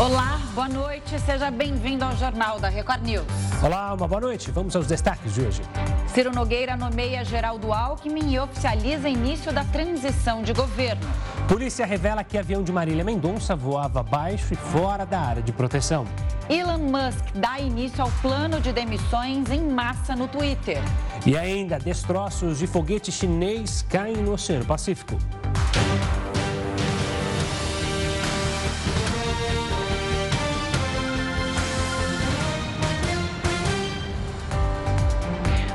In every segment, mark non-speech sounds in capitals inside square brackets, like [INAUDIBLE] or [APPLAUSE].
Olá, boa noite. Seja bem-vindo ao Jornal da Record News. Olá, uma boa noite. Vamos aos destaques de hoje. Ciro Nogueira nomeia Geraldo Alckmin e oficializa início da transição de governo. Polícia revela que avião de Marília Mendonça voava baixo e fora da área de proteção. Elon Musk dá início ao plano de demissões em massa no Twitter. E ainda, destroços de foguete chinês caem no Oceano Pacífico.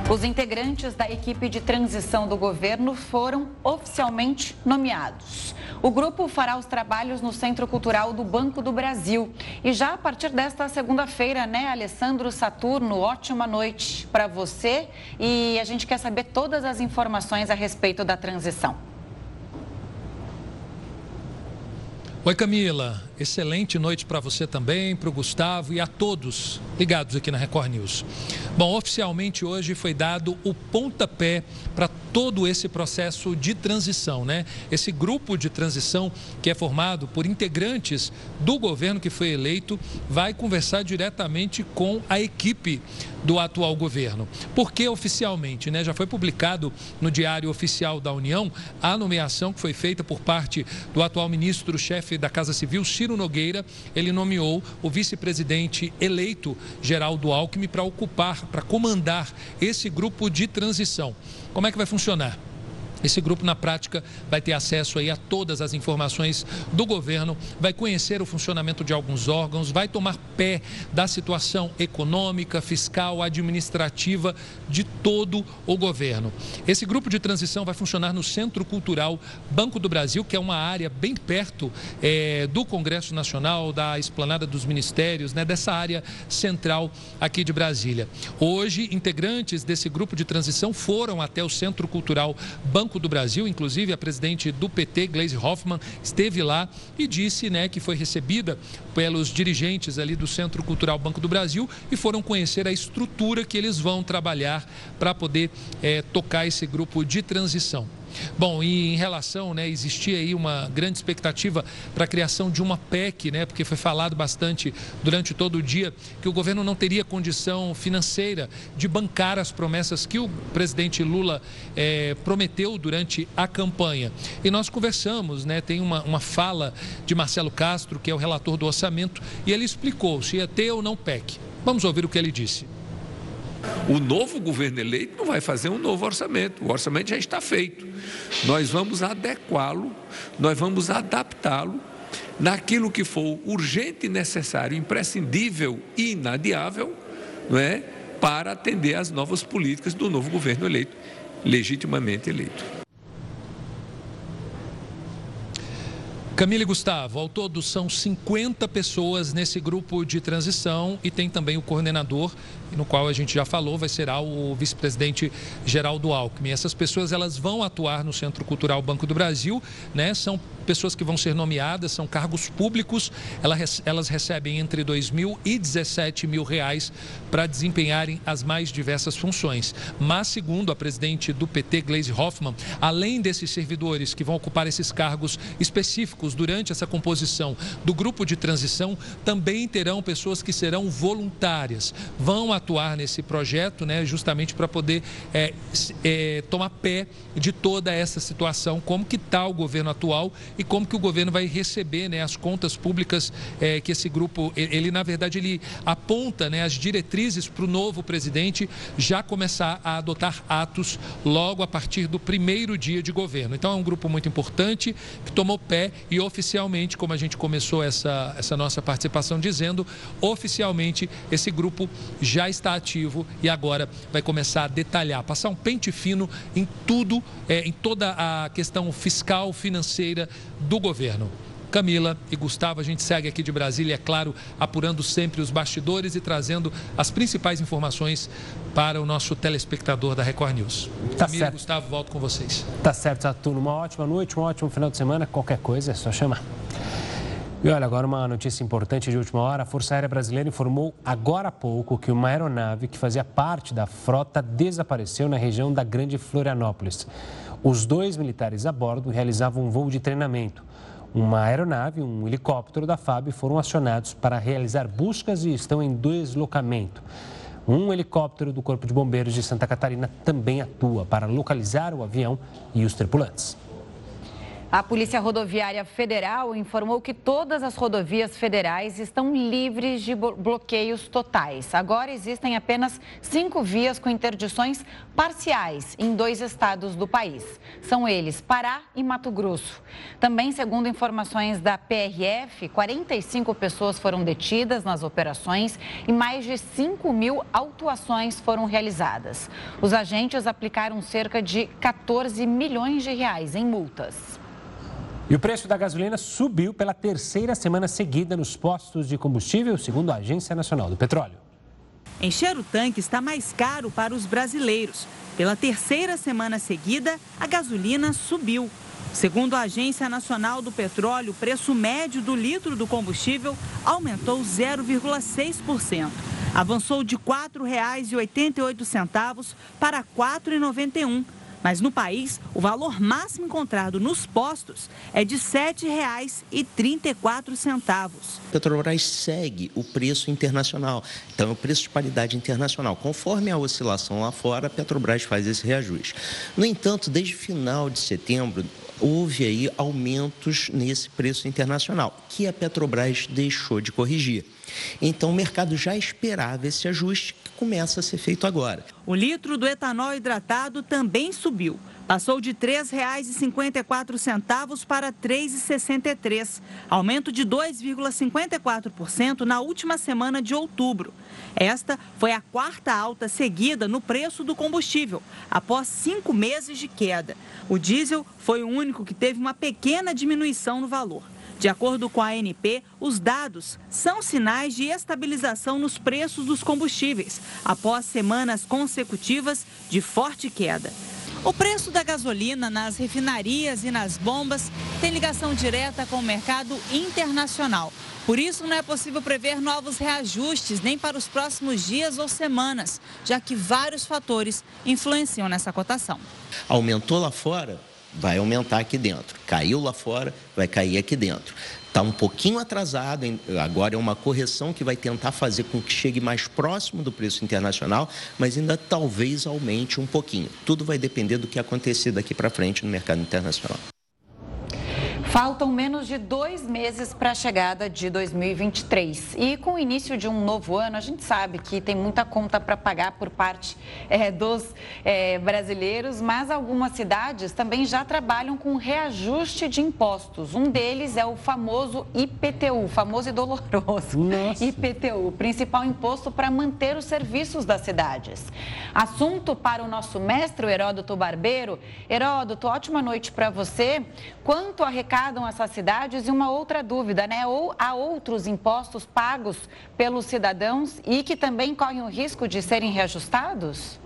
Os integrantes da equipe de transição do governo foram oficialmente nomeados. O grupo fará os trabalhos no Centro Cultural do Banco do Brasil. E já a partir desta segunda-feira, né, Alessandro Saturno, ótima noite para você. E a gente quer saber todas as informações a respeito da transição. Oi, Camila. Excelente noite para você também, para o Gustavo e a todos ligados aqui na Record News. Bom, oficialmente hoje foi dado o pontapé para todo esse processo de transição, né? Esse grupo de transição que é formado por integrantes do governo que foi eleito vai conversar diretamente com a equipe do atual governo. Porque oficialmente, né, já foi publicado no Diário Oficial da União a nomeação que foi feita por parte do atual ministro-chefe da Casa Civil, Ciro Ciro Nogueira, ele nomeou o vice-presidente eleito, Geraldo Alckmin, para ocupar, para comandar esse grupo de transição. Como é que vai funcionar? Esse grupo, na prática, vai ter acesso aí a todas as informações do governo, vai conhecer o funcionamento de alguns órgãos, vai tomar pé da situação econômica, fiscal, administrativa de todo o governo. Esse grupo de transição vai funcionar no Centro Cultural Banco do Brasil, que é uma área bem perto é, do Congresso Nacional, da Esplanada dos Ministérios, né, dessa área central aqui de Brasília. Hoje, integrantes desse grupo de transição foram até o Centro Cultural Banco Banco do Brasil, inclusive a presidente do PT, Gleisi Hoffmann, esteve lá e disse né, que foi recebida pelos dirigentes ali do Centro Cultural Banco do Brasil e foram conhecer a estrutura que eles vão trabalhar para poder é, tocar esse grupo de transição. Bom, e em relação, né, existia aí uma grande expectativa para a criação de uma PEC, né, porque foi falado bastante durante todo o dia que o governo não teria condição financeira de bancar as promessas que o presidente Lula eh, prometeu durante a campanha. E nós conversamos, né, tem uma, uma fala de Marcelo Castro, que é o relator do orçamento, e ele explicou se ia ter ou não PEC. Vamos ouvir o que ele disse. O novo governo eleito não vai fazer um novo orçamento, o orçamento já está feito. Nós vamos adequá-lo, nós vamos adaptá-lo naquilo que for urgente, necessário, imprescindível e inadiável, não é? para atender às novas políticas do novo governo eleito, legitimamente eleito. Camila e Gustavo, ao todo são 50 pessoas nesse grupo de transição e tem também o coordenador, no qual a gente já falou, vai ser o vice-presidente Geraldo Alckmin. Essas pessoas elas vão atuar no Centro Cultural Banco do Brasil, né? São pessoas que vão ser nomeadas, são cargos públicos, elas recebem entre 2 mil e 17 mil reais para desempenharem as mais diversas funções. Mas, segundo a presidente do PT, Gleisi Hoffmann, além desses servidores que vão ocupar esses cargos específicos durante essa composição do grupo de transição, também terão pessoas que serão voluntárias, vão atuar nesse projeto, né, justamente para poder é, é, tomar pé de toda essa situação, como que está o governo atual e como que o governo vai receber né, as contas públicas é, que esse grupo, ele na verdade ele aponta né, as diretrizes para o novo presidente já começar a adotar atos logo a partir do primeiro dia de governo. Então é um grupo muito importante que tomou pé e oficialmente, como a gente começou essa, essa nossa participação dizendo, oficialmente esse grupo já está ativo e agora vai começar a detalhar, passar um pente fino em tudo, é, em toda a questão fiscal, financeira do governo. Camila e Gustavo, a gente segue aqui de Brasília, é claro, apurando sempre os bastidores e trazendo as principais informações para o nosso telespectador da Record News. Tá Camila certo. e Gustavo, volto com vocês. Tá certo, Saturno. Uma ótima noite, um ótimo final de semana. Qualquer coisa é só chamar. E olha, agora uma notícia importante de última hora. A Força Aérea Brasileira informou agora há pouco que uma aeronave que fazia parte da frota desapareceu na região da Grande Florianópolis. Os dois militares a bordo realizavam um voo de treinamento. Uma aeronave, um helicóptero da FAB foram acionados para realizar buscas e estão em deslocamento. Um helicóptero do Corpo de Bombeiros de Santa Catarina também atua para localizar o avião e os tripulantes. A Polícia Rodoviária Federal informou que todas as rodovias federais estão livres de bloqueios totais. Agora existem apenas cinco vias com interdições parciais em dois estados do país. São eles Pará e Mato Grosso. Também, segundo informações da PRF, 45 pessoas foram detidas nas operações e mais de 5 mil autuações foram realizadas. Os agentes aplicaram cerca de 14 milhões de reais em multas. E o preço da gasolina subiu pela terceira semana seguida nos postos de combustível, segundo a Agência Nacional do Petróleo. Encher o tanque está mais caro para os brasileiros. Pela terceira semana seguida, a gasolina subiu. Segundo a Agência Nacional do Petróleo, o preço médio do litro do combustível aumentou 0,6%. Avançou de R$ 4,88 para R$ 4,91 mas no país, o valor máximo encontrado nos postos é de R$ 7,34. Petrobras segue o preço internacional. Então, é o preço de paridade internacional. Conforme a oscilação lá fora, a Petrobras faz esse reajuste. No entanto, desde final de setembro, houve aí aumentos nesse preço internacional, que a Petrobras deixou de corrigir. Então, o mercado já esperava esse ajuste começa a ser feito agora. O litro do etanol hidratado também subiu. Passou de R$ 3,54 para R$ 3,63, aumento de 2,54% na última semana de outubro. Esta foi a quarta alta seguida no preço do combustível, após cinco meses de queda. O diesel foi o único que teve uma pequena diminuição no valor. De acordo com a ANP, os dados são sinais de estabilização nos preços dos combustíveis, após semanas consecutivas de forte queda. O preço da gasolina nas refinarias e nas bombas tem ligação direta com o mercado internacional. Por isso, não é possível prever novos reajustes nem para os próximos dias ou semanas, já que vários fatores influenciam nessa cotação. Aumentou lá fora, vai aumentar aqui dentro. Caiu lá fora, vai cair aqui dentro. Está um pouquinho atrasado, agora é uma correção que vai tentar fazer com que chegue mais próximo do preço internacional, mas ainda talvez aumente um pouquinho. Tudo vai depender do que acontecer daqui para frente no mercado internacional. Faltam menos de dois meses para a chegada de 2023. E com o início de um novo ano, a gente sabe que tem muita conta para pagar por parte é, dos é, brasileiros, mas algumas cidades também já trabalham com reajuste de impostos. Um deles é o famoso IPTU, famoso e doloroso. Nossa. IPTU, principal imposto para manter os serviços das cidades. Assunto para o nosso mestre, o Heródoto Barbeiro. Heródoto, ótima noite para você. Quanto arrecada arrecadam essas cidades? E uma outra dúvida, né? Ou há outros impostos pagos pelos cidadãos e que também correm o risco de serem reajustados?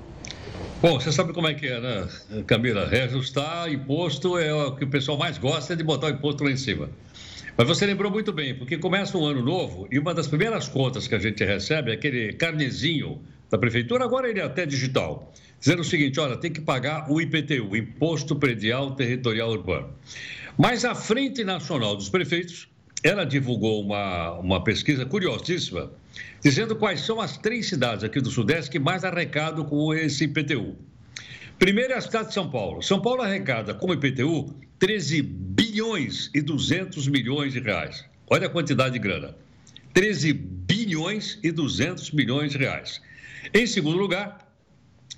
Bom, você sabe como é que é, né, Camila? Reajustar imposto é o que o pessoal mais gosta de botar o imposto lá em cima. Mas você lembrou muito bem, porque começa um ano novo e uma das primeiras contas que a gente recebe é aquele carnezinho da prefeitura, agora ele é até digital, dizendo o seguinte: olha, tem que pagar o IPTU, Imposto Predial Territorial Urbano. Mas a Frente Nacional dos Prefeitos, ela divulgou uma, uma pesquisa curiosíssima, dizendo quais são as três cidades aqui do Sudeste que mais arrecadam com esse IPTU. Primeiro é a cidade de São Paulo. São Paulo arrecada com o IPTU 13 bilhões e 200 milhões de reais. Olha a quantidade de grana. 13 bilhões e 200 milhões de reais. Em segundo lugar,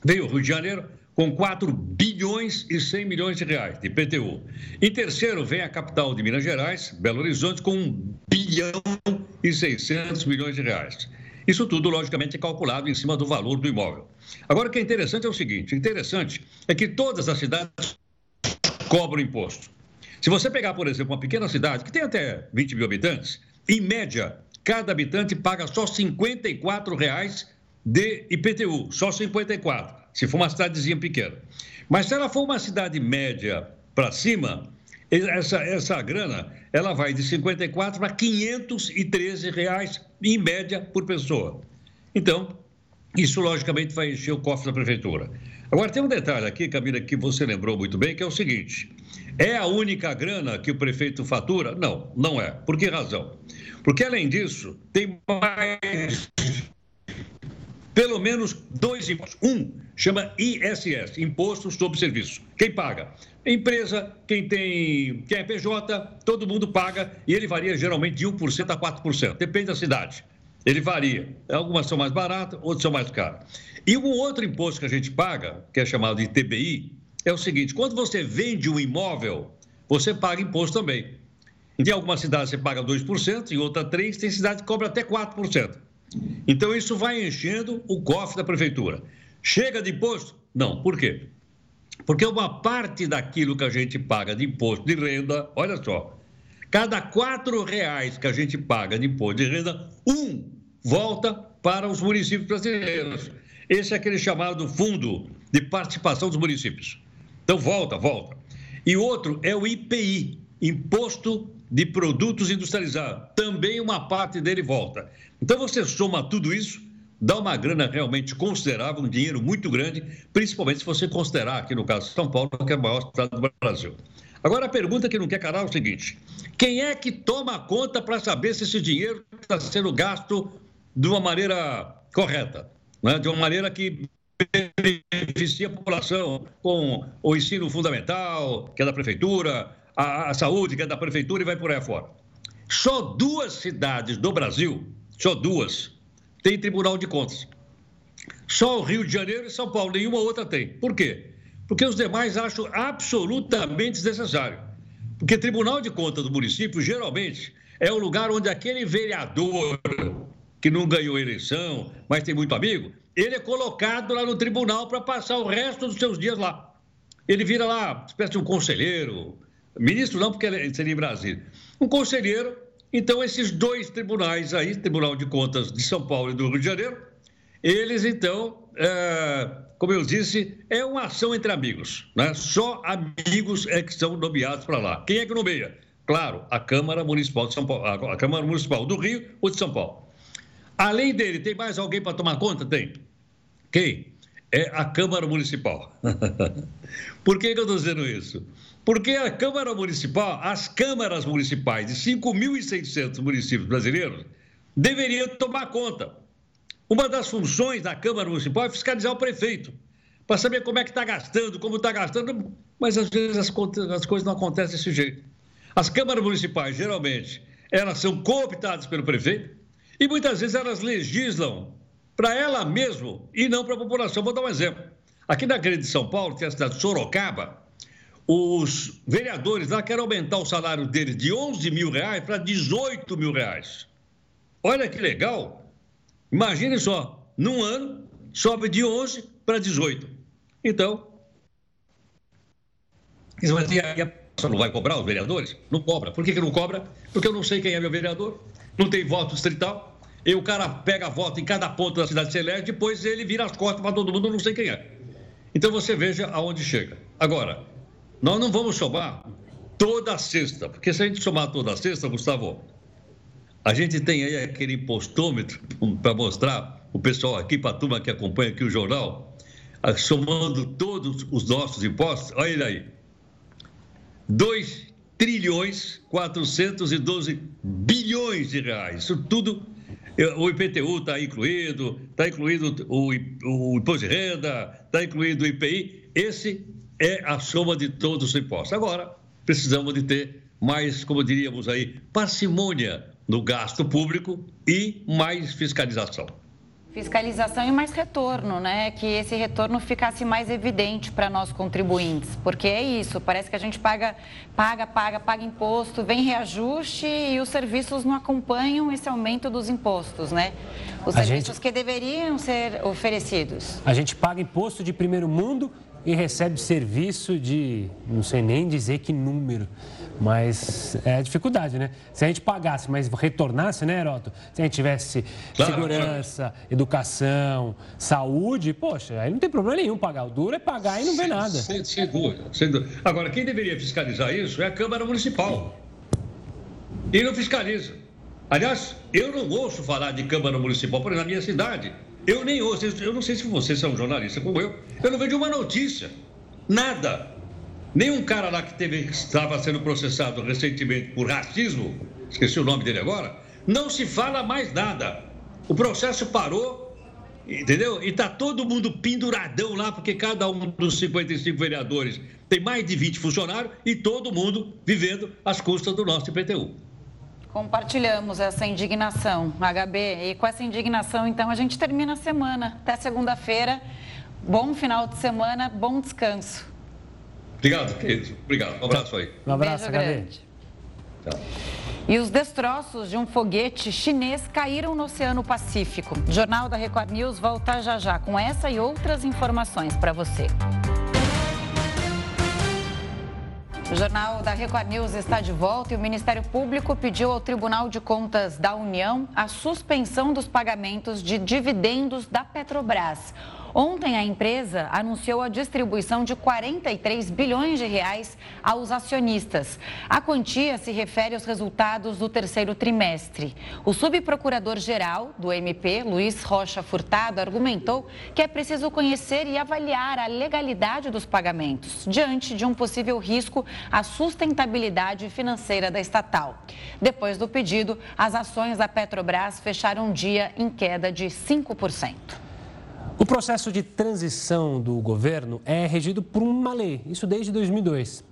veio o Rio de Janeiro, com 4 bilhões e 100 milhões de reais de IPTU. Em terceiro, vem a capital de Minas Gerais, Belo Horizonte, com 1 bilhão e 600 milhões de reais. Isso tudo, logicamente, é calculado em cima do valor do imóvel. Agora, o que é interessante é o seguinte: interessante é que todas as cidades cobram imposto. Se você pegar, por exemplo, uma pequena cidade que tem até 20 mil habitantes, em média, cada habitante paga só 54 reais de IPTU, só 54 se for uma cidadezinha pequena. Mas se ela for uma cidade média para cima, essa, essa grana ela vai de 54 para 513 reais em média por pessoa. Então, Isso, logicamente, vai encher o cofre da prefeitura. Agora, tem um detalhe aqui, Camila, que você lembrou muito bem, que é o seguinte: é a única grana que o prefeito fatura? Não, não é. Por que razão? Porque, além disso, tem mais pelo menos dois impostos. Um chama ISS, Imposto sobre Serviço. Quem paga? Empresa, quem tem, quem é PJ, todo mundo paga e ele varia geralmente de 1% a 4%, depende da cidade. Ele varia. Algumas são mais baratas, outras são mais caras. E um outro imposto que a gente paga, que é chamado de TBI, é o seguinte: quando você vende um imóvel, você paga imposto também. Em algumas cidades você paga 2%, em outra 3%, tem cidade que cobra até 4%. Então isso vai enchendo o cofre da prefeitura. Chega de imposto? Não. Por quê? Porque uma parte daquilo que a gente paga de imposto de renda, olha só, cada quatro reais que a gente paga de imposto de renda, um volta para os municípios brasileiros. Esse é aquele chamado Fundo de Participação dos Municípios. Então, volta, volta. E outro é o IPI, Imposto de Produtos Industrializados. Também uma parte dele volta. Então, você soma tudo isso, dá uma grana realmente considerável, um dinheiro muito grande, principalmente se você considerar, aqui no caso São Paulo, que é a maior cidade do Brasil. Agora, a pergunta que não quer calar é o seguinte: quem é que toma conta para saber se esse dinheiro está sendo gasto de uma maneira correta? né, de uma maneira que beneficia a população, com o ensino fundamental, que é da prefeitura, a, a saúde, que é da prefeitura, e vai por aí fora. Só duas cidades do Brasil, só duas, têm Tribunal de Contas. Só o Rio de Janeiro e São Paulo, nenhuma outra tem. Por quê? Porque os demais acham absolutamente desnecessário. Porque Tribunal de Contas do município, geralmente, é o lugar onde aquele vereador que não ganhou eleição, mas tem muito amigo, ele é colocado lá no tribunal para passar o resto dos seus dias lá. Ele vira lá, espécie de um conselheiro, ministro não, porque seria em Brasília. Um conselheiro, então esses dois tribunais aí, Tribunal de Contas de São Paulo e do Rio de Janeiro, eles então, é, como eu disse, é uma ação entre amigos, né? Só amigos é que são nomeados para lá. Quem é que nomeia? Claro, a Câmara Municipal de São Paulo, a Câmara Municipal do Rio ou de São Paulo. Além dele, tem mais alguém para tomar conta? Tem. Quem? É a Câmara Municipal. [LAUGHS] Por que, que eu estou dizendo isso? Porque a Câmara Municipal, as câmaras municipais de 5.600 municípios brasileiros deveriam tomar conta. Uma das funções da Câmara Municipal é fiscalizar o prefeito, para saber como é que está gastando, como está gastando, mas às vezes as, as coisas não acontecem desse jeito. As câmaras municipais, geralmente, elas são cooptadas pelo prefeito, e muitas vezes elas legislam para ela mesmo e não para a população. Vou dar um exemplo. Aqui na grande de São Paulo, que é a cidade de Sorocaba, os vereadores lá querem aumentar o salário deles de 11 mil reais para 18 mil reais. Olha que legal. Imagine só, num ano, sobe de 11 para 18. Então, e a não vai cobrar os vereadores? Não cobra. Por que, que não cobra? Porque eu não sei quem é meu vereador, não tem voto distrital, e o cara pega voto em cada ponto da cidade celeste, depois ele vira as costas para todo mundo, não sei quem é. Então você veja aonde chega. Agora, nós não vamos somar toda a cesta, porque se a gente somar toda a cesta, Gustavo, a gente tem aí aquele impostômetro [LAUGHS] para mostrar o pessoal aqui, para a turma que acompanha aqui o jornal, somando todos os nossos impostos, olha ele aí. 2 trilhões 412 bilhões de reais. Isso tudo o IPTU está incluído, está incluído o, o imposto de renda, está incluído o IPI. Esse é a soma de todos os impostos. Agora, precisamos de ter mais, como diríamos aí, parcimônia no gasto público e mais fiscalização. Fiscalização e mais retorno, né? Que esse retorno ficasse mais evidente para nós contribuintes, porque é isso, parece que a gente paga, paga, paga, paga imposto, vem reajuste e os serviços não acompanham esse aumento dos impostos, né? Os a serviços gente... que deveriam ser oferecidos. A gente paga imposto de primeiro mundo e recebe serviço de, não sei nem dizer que número. Mas é a dificuldade, né? Se a gente pagasse, mas retornasse, né, Heroto? Se a gente tivesse claro, segurança, claro. educação, saúde, poxa, aí não tem problema nenhum pagar. O duro é pagar e não vê nada. Sem, sem, dúvida, sem dúvida. Agora, quem deveria fiscalizar isso é a Câmara Municipal. E não fiscaliza. Aliás, eu não ouço falar de Câmara Municipal, por exemplo, na minha cidade. Eu nem ouço, eu não sei se vocês são jornalistas como eu, eu não vejo uma notícia. Nada. Nenhum cara lá que teve, estava sendo processado recentemente por racismo, esqueci o nome dele agora, não se fala mais nada. O processo parou, entendeu? E está todo mundo penduradão lá, porque cada um dos 55 vereadores tem mais de 20 funcionários e todo mundo vivendo às custas do nosso IPTU. Compartilhamos essa indignação, HB. E com essa indignação, então, a gente termina a semana. Até segunda-feira. Bom final de semana, bom descanso. Obrigado, querido. Obrigado. Um abraço aí. Um abraço, Beijo HB. Tchau. E os destroços de um foguete chinês caíram no Oceano Pacífico. O Jornal da Record News volta já já com essa e outras informações para você. O Jornal da Record News está de volta e o Ministério Público pediu ao Tribunal de Contas da União a suspensão dos pagamentos de dividendos da Petrobras. Ontem, a empresa anunciou a distribuição de 43 bilhões de reais aos acionistas. A quantia se refere aos resultados do terceiro trimestre. O subprocurador-geral do MP, Luiz Rocha Furtado, argumentou que é preciso conhecer e avaliar a legalidade dos pagamentos, diante de um possível risco à sustentabilidade financeira da estatal. Depois do pedido, as ações da Petrobras fecharam um dia em queda de 5%. O processo de transição do governo é regido por uma lei, isso desde 2002.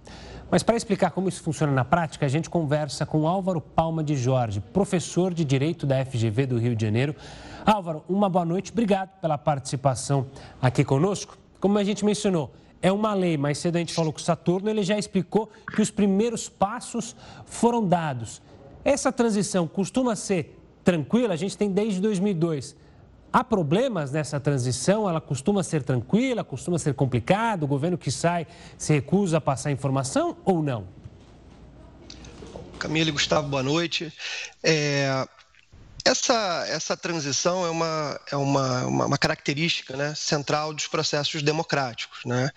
Mas para explicar como isso funciona na prática, a gente conversa com Álvaro Palma de Jorge, professor de Direito da FGV do Rio de Janeiro. Álvaro, uma boa noite, obrigado pela participação aqui conosco. Como a gente mencionou, é uma lei, mais cedo a gente falou com o Saturno, ele já explicou que os primeiros passos foram dados. Essa transição costuma ser tranquila, a gente tem desde 2002. Há problemas nessa transição? Ela costuma ser tranquila, costuma ser complicada? O governo que sai se recusa a passar informação ou não? Camila e Gustavo, boa noite. É, essa, essa transição é uma, é uma, uma, uma característica né, central dos processos democráticos. Né?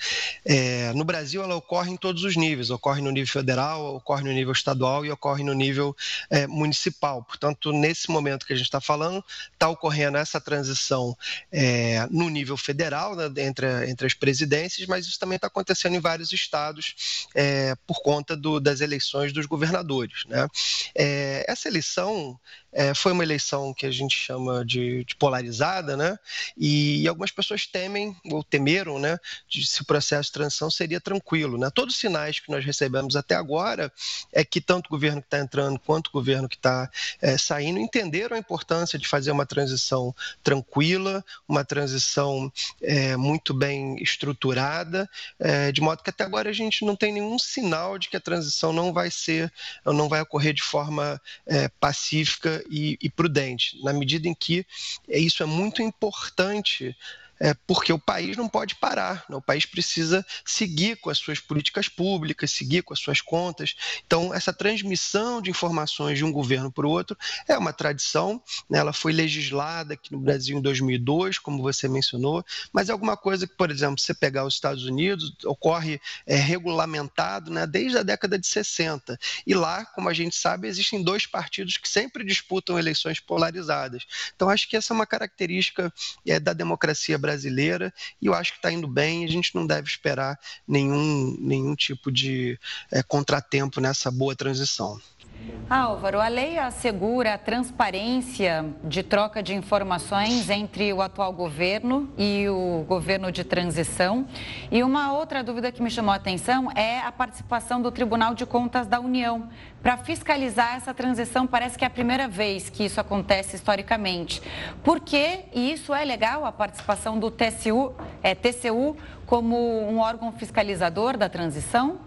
É, no Brasil, ela ocorre em todos os níveis: ocorre no nível federal, ocorre no nível estadual e ocorre no nível é, municipal. Portanto, nesse momento que a gente está falando, está ocorrendo essa transição é, no nível federal, né, entre, entre as presidências, mas isso também está acontecendo em vários estados é, por conta do, das eleições dos governadores. Né? É, essa eleição é, foi uma eleição que a gente chama de, de polarizada, né? E, e, algumas pessoas temem ou temeram, né, de se o processo de transição seria tranquilo, né? Todos os sinais que nós recebemos até agora é que tanto o governo que está entrando quanto o governo que está é, saindo entenderam a importância de fazer uma transição tranquila, uma transição é, muito bem estruturada, é, de modo que até agora a gente não tem nenhum sinal de que a transição não vai ser, não vai ocorrer de forma é, pacífica e, e prudente, na medida em que isso é muito importante é, porque o país não pode parar, né? o país precisa seguir com as suas políticas públicas, seguir com as suas contas. Então, essa transmissão de informações de um governo para o outro é uma tradição, né? ela foi legislada aqui no Brasil em 2002, como você mencionou, mas é alguma coisa que, por exemplo, você pegar os Estados Unidos, ocorre é, regulamentado né? desde a década de 60. E lá, como a gente sabe, existem dois partidos que sempre disputam eleições polarizadas. Então, acho que essa é uma característica é, da democracia brasileira brasileira e eu acho que está indo bem. A gente não deve esperar nenhum, nenhum tipo de é, contratempo nessa boa transição. Álvaro, a lei assegura a transparência de troca de informações entre o atual governo e o governo de transição. E uma outra dúvida que me chamou a atenção é a participação do Tribunal de Contas da União para fiscalizar essa transição. Parece que é a primeira vez que isso acontece historicamente. Por que, e isso é legal, a participação do TCU, é, TCU como um órgão fiscalizador da transição?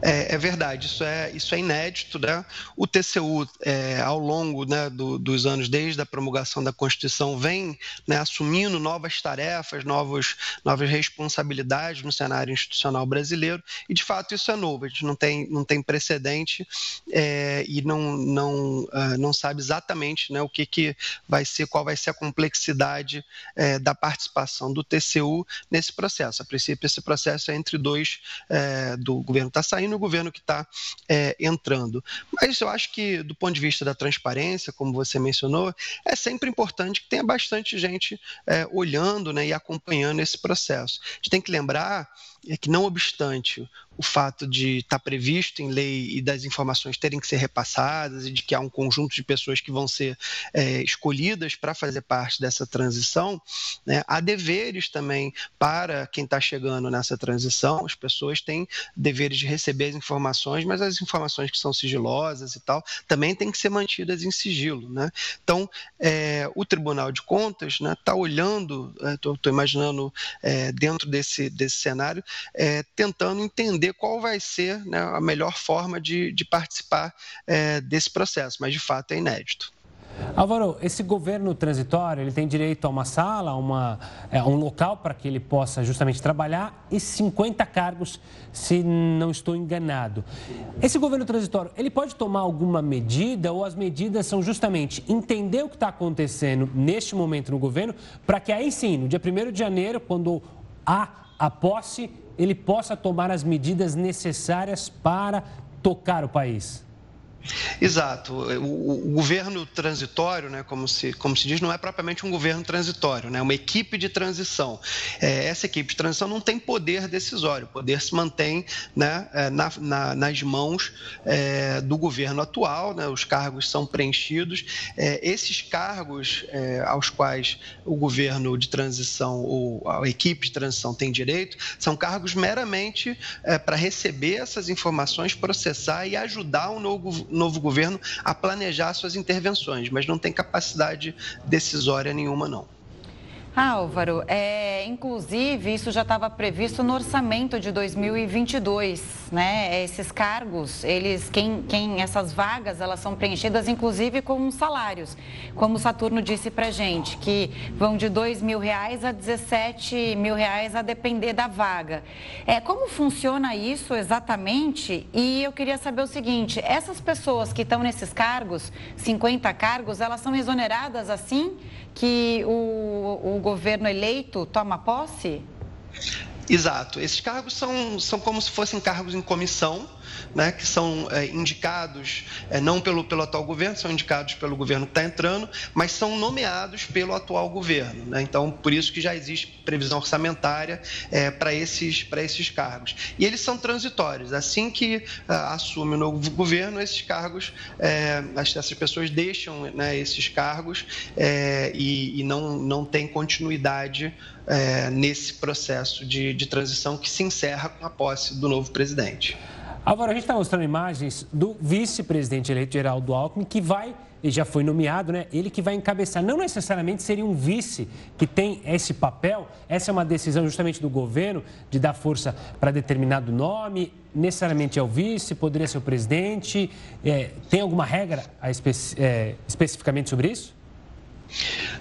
É, é, verdade, isso é, isso é inédito. Né? O TCU, é, ao longo né, do, dos anos, desde a promulgação da Constituição, vem né, assumindo novas tarefas, novos, novas responsabilidades no cenário institucional brasileiro, e de fato isso é novo, a gente não tem, não tem precedente é, e não, não, uh, não sabe exatamente né, o que, que vai ser, qual vai ser a complexidade é, da participação do TCU nesse processo. A princípio, esse processo é entre dois, é, do governo está saindo no governo que está é, entrando. Mas eu acho que, do ponto de vista da transparência, como você mencionou, é sempre importante que tenha bastante gente é, olhando né, e acompanhando esse processo. A gente tem que lembrar é que, não obstante o fato de estar tá previsto em lei e das informações terem que ser repassadas e de que há um conjunto de pessoas que vão ser é, escolhidas para fazer parte dessa transição, né, há deveres também para quem está chegando nessa transição. As pessoas têm deveres de receber as informações, mas as informações que são sigilosas e tal também têm que ser mantidas em sigilo. Né? Então, é, o Tribunal de Contas está né, tá olhando, estou é, imaginando é, dentro desse, desse cenário, é, tentando entender qual vai ser né, a melhor forma de, de participar é, desse processo, mas de fato é inédito. Álvaro, esse governo transitório, ele tem direito a uma sala, a é, um local para que ele possa justamente trabalhar e 50 cargos, se não estou enganado. Esse governo transitório, ele pode tomar alguma medida ou as medidas são justamente entender o que está acontecendo neste momento no governo para que aí sim, no dia 1 de janeiro, quando há a posse, ele possa tomar as medidas necessárias para tocar o país? Exato. O, o, governo transitório, né, como, se, como se diz, não é propriamente um governo transitório, né, é uma equipe de transição. É, essa equipe de transição não tem poder decisório, o poder se mantém né, é, na, na, nas mãos é, do governo atual, né, os cargos são preenchidos. É, esses cargos é, aos quais o governo de transição ou a equipe de transição tem direito são cargos meramente é, para receber essas informações, processar e ajudar o novo novo governo a planejar suas intervenções, mas não tem capacidade decisória nenhuma, não. Álvaro, é, inclusive isso já estava previsto no orçamento de 2022, né? Esses cargos, eles, quem, quem, essas vagas, elas são preenchidas inclusive com salários, como o Saturno disse para gente, que vão de 2 mil reais a 17 mil reais a depender da vaga. É, como funciona isso exatamente? E eu queria saber o seguinte, essas pessoas que estão nesses cargos, 50 cargos, elas são exoneradas assim? Que o, o governo eleito toma posse? Exato. Esses cargos são, são como se fossem cargos em comissão, né, que são é, indicados é, não pelo, pelo atual governo, são indicados pelo governo que está entrando, mas são nomeados pelo atual governo. Né? Então, por isso que já existe previsão orçamentária é, para esses, esses cargos. E eles são transitórios. Assim que assume o novo governo, esses cargos, é, essas pessoas deixam né, esses cargos é, e, e não, não tem continuidade é, nesse processo de, de transição que se encerra com a posse do novo presidente. Agora, a gente está mostrando imagens do vice-presidente eleito Geraldo Alckmin, que vai, e já foi nomeado, né? Ele que vai encabeçar. Não necessariamente seria um vice que tem esse papel, essa é uma decisão justamente do governo de dar força para determinado nome. Necessariamente é o vice, poderia ser o presidente. É, tem alguma regra especi é, especificamente sobre isso?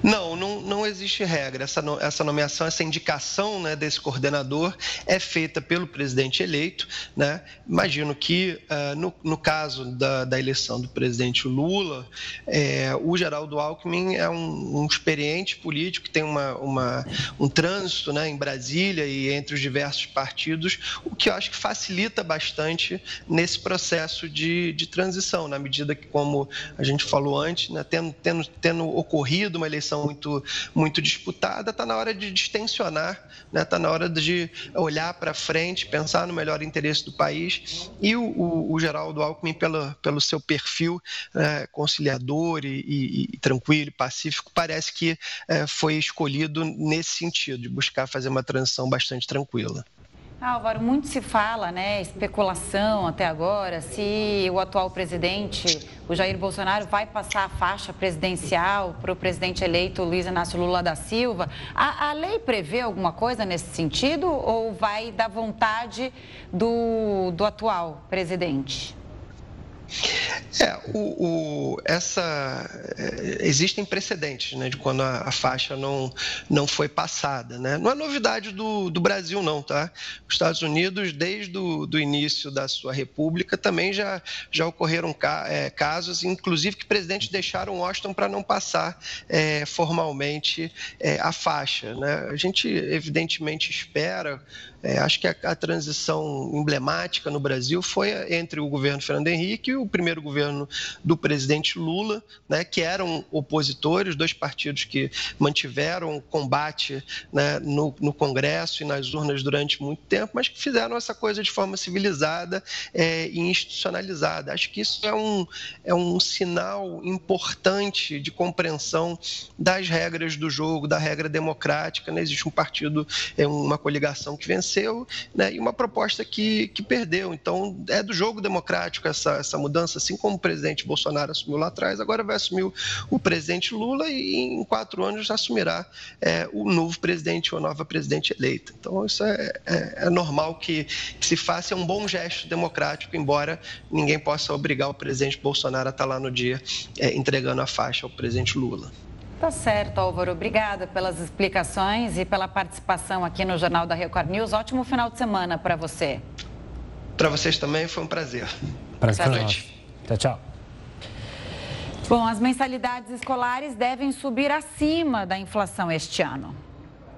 Não, não, não existe regra. Essa, essa nomeação, essa indicação né, desse coordenador é feita pelo presidente eleito. Né? Imagino que, uh, no, no caso da, da eleição do presidente Lula, é, o Geraldo Alckmin é um, um experiente político que tem uma, uma, um trânsito né, em Brasília e entre os diversos partidos, o que eu acho que facilita bastante nesse processo de, de transição, na medida que, como a gente falou antes, né, tendo, tendo, tendo ocorrido corrido, uma eleição muito, muito disputada, está na hora de distensionar, está né? Tá na hora de olhar para frente, pensar no melhor interesse do país. E o, o, o Geraldo Alckmin, pelo, pelo seu perfil é, conciliador e, e, e, tranquilo pacífico, parece que é, foi escolhido nesse sentido, de buscar fazer uma transição bastante tranquila. Álvaro, muito se fala, né, especulação até agora, se o atual presidente, o Jair Bolsonaro, vai passar a faixa presidencial para o presidente eleito Luiz Inácio Lula da Silva. A, a, lei prevê alguma coisa nesse sentido ou vai da vontade do, do atual presidente? É, o, o, essa, é, existem precedentes né, de quando a, a, faixa não, não foi passada. Né? Não é novidade do, do Brasil, não. Tá? Os Estados Unidos, desde o início da sua república, também já, já ocorreram ca, é, casos, inclusive que presidentes deixaram Washington para não passar é, formalmente é, a faixa. Né? A gente, evidentemente, espera é, acho que a, a, transição emblemática no Brasil foi entre o governo Fernando Henrique e o primeiro governo do presidente Lula, né, que eram opositores, dois partidos que mantiveram o combate né, no, no, Congresso e nas urnas durante muito tempo, mas que fizeram essa coisa de forma civilizada é, e institucionalizada. Acho que isso é um, é um sinal importante de compreensão das regras do jogo, da regra democrática. Né? Existe um partido, é uma coligação que venceu venceu né, e uma proposta que, que perdeu. Então, é do jogo democrático essa, essa mudança, assim como o presidente Bolsonaro assumiu lá atrás, agora vai assumir o, presidente Lula e em quatro anos assumirá é, o novo presidente ou nova presidente eleita. Então, isso é, é, é normal que, que, se faça, é um bom gesto democrático, embora ninguém possa obrigar o presidente Bolsonaro a estar lá no dia é, entregando a faixa ao presidente Lula. Tá certo, Álvaro. Obrigada pelas explicações e pela participação aqui no Jornal da Record News. Ótimo final de semana para você. Para vocês também foi um prazer. Prazer. Boa noite. Tchau, tchau. Bom, as mensalidades escolares devem subir acima da inflação este ano.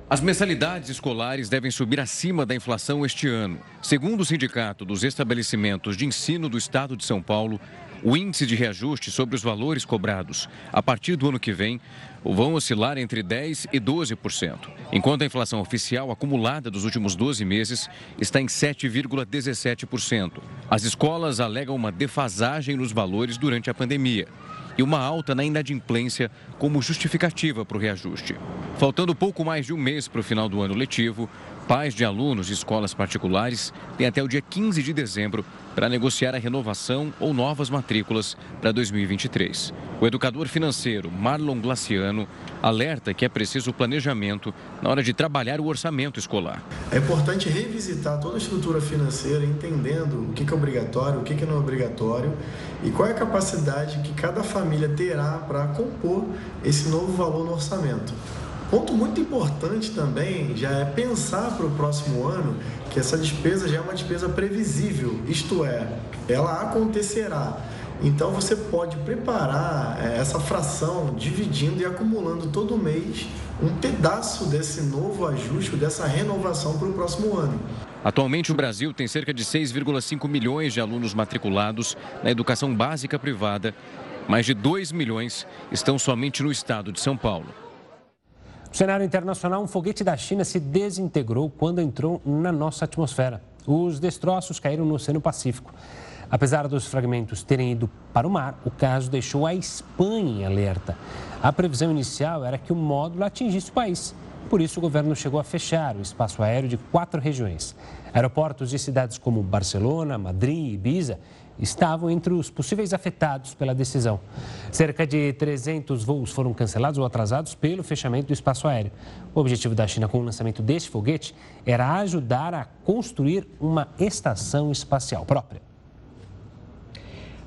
As mensalidades escolares devem subir acima da inflação este ano. Segundo o Sindicato dos Estabelecimentos de Ensino do Estado de São Paulo, o índice de reajuste sobre os valores cobrados a partir do ano que vem vão oscilar entre 10% e 12%, enquanto a inflação oficial acumulada dos últimos 12 meses está em 7,17%. As escolas alegam uma defasagem nos valores durante a pandemia e uma alta na inadimplência como justificativa para o reajuste. Faltando pouco mais de um mês para o final do ano letivo, pais de alunos de escolas particulares têm até o dia 15 de dezembro para negociar a renovação ou novas matrículas para 2023. O educador financeiro Marlon Glaciano alerta que é preciso planejamento na hora de trabalhar o orçamento escolar. É importante revisitar toda a estrutura financeira, entendendo o que é obrigatório, o que não é obrigatório e qual é a capacidade que cada família terá para compor esse novo valor no orçamento. Ponto muito importante também já é pensar para o próximo ano que essa despesa já é uma despesa previsível, isto é, ela acontecerá. Então você pode preparar é, essa fração dividindo e acumulando todo mês um pedaço desse novo ajuste, dessa renovação para o próximo ano. Atualmente, o Brasil tem cerca de 6,5 milhões de alunos matriculados na educação básica privada. Mais de 2 milhões estão somente no estado de São Paulo. No cenário internacional, um foguete da China se desintegrou quando entrou na nossa atmosfera. Os destroços caíram no Oceano Pacífico. Apesar dos fragmentos terem ido para o mar, o caso deixou a Espanha em alerta. A previsão inicial era que o módulo atingisse o país. Por isso, o governo chegou a fechar o espaço aéreo de quatro regiões. Aeroportos de cidades como Barcelona, Madrid e Ibiza estavam entre os possíveis afetados pela decisão. Cerca de 300 voos foram cancelados ou atrasados pelo fechamento do espaço aéreo. O objetivo da China com o lançamento deste foguete era ajudar a construir uma estação espacial própria.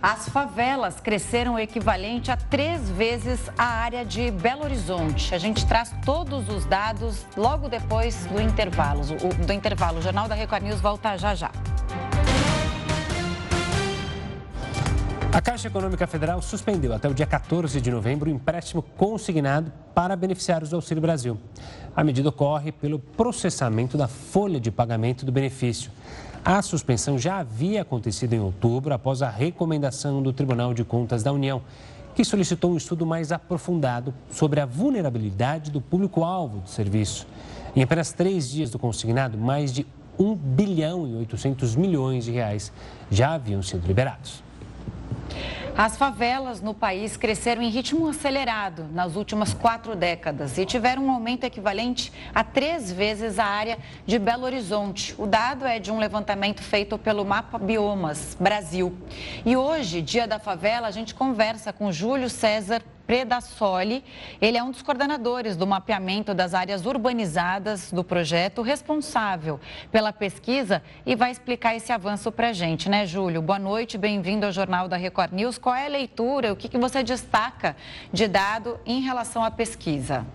As favelas cresceram o equivalente a três vezes a área de Belo Horizonte. A gente traz todos os dados logo depois do intervalo. Do intervalo. O Jornal da Record News volta já já. A Caixa Econômica Federal suspendeu até o dia 14 de novembro o empréstimo consignado para beneficiários do Auxílio Brasil. A medida ocorre pelo processamento da folha de pagamento do benefício. A suspensão já havia acontecido em outubro, após a recomendação do Tribunal de Contas da União, que solicitou um estudo mais aprofundado sobre a vulnerabilidade do público-alvo do serviço. Em apenas três dias do consignado, mais de 1 bilhão e 800 milhões de reais já haviam sido liberados. As favelas no país cresceram em ritmo acelerado nas últimas quatro décadas e tiveram um aumento equivalente a três vezes a área de Belo Horizonte. O dado é de um levantamento feito pelo Mapa Biomas Brasil. E hoje, dia da favela, a gente conversa com Júlio César Predassoli. Ele é um dos coordenadores do mapeamento das áreas urbanizadas do projeto, responsável pela pesquisa e vai explicar esse avanço para a gente, né, Júlio? Boa noite, bem-vindo ao Jornal da Record News. Qual é a leitura, o que, que você destaca de dado em relação à pesquisa?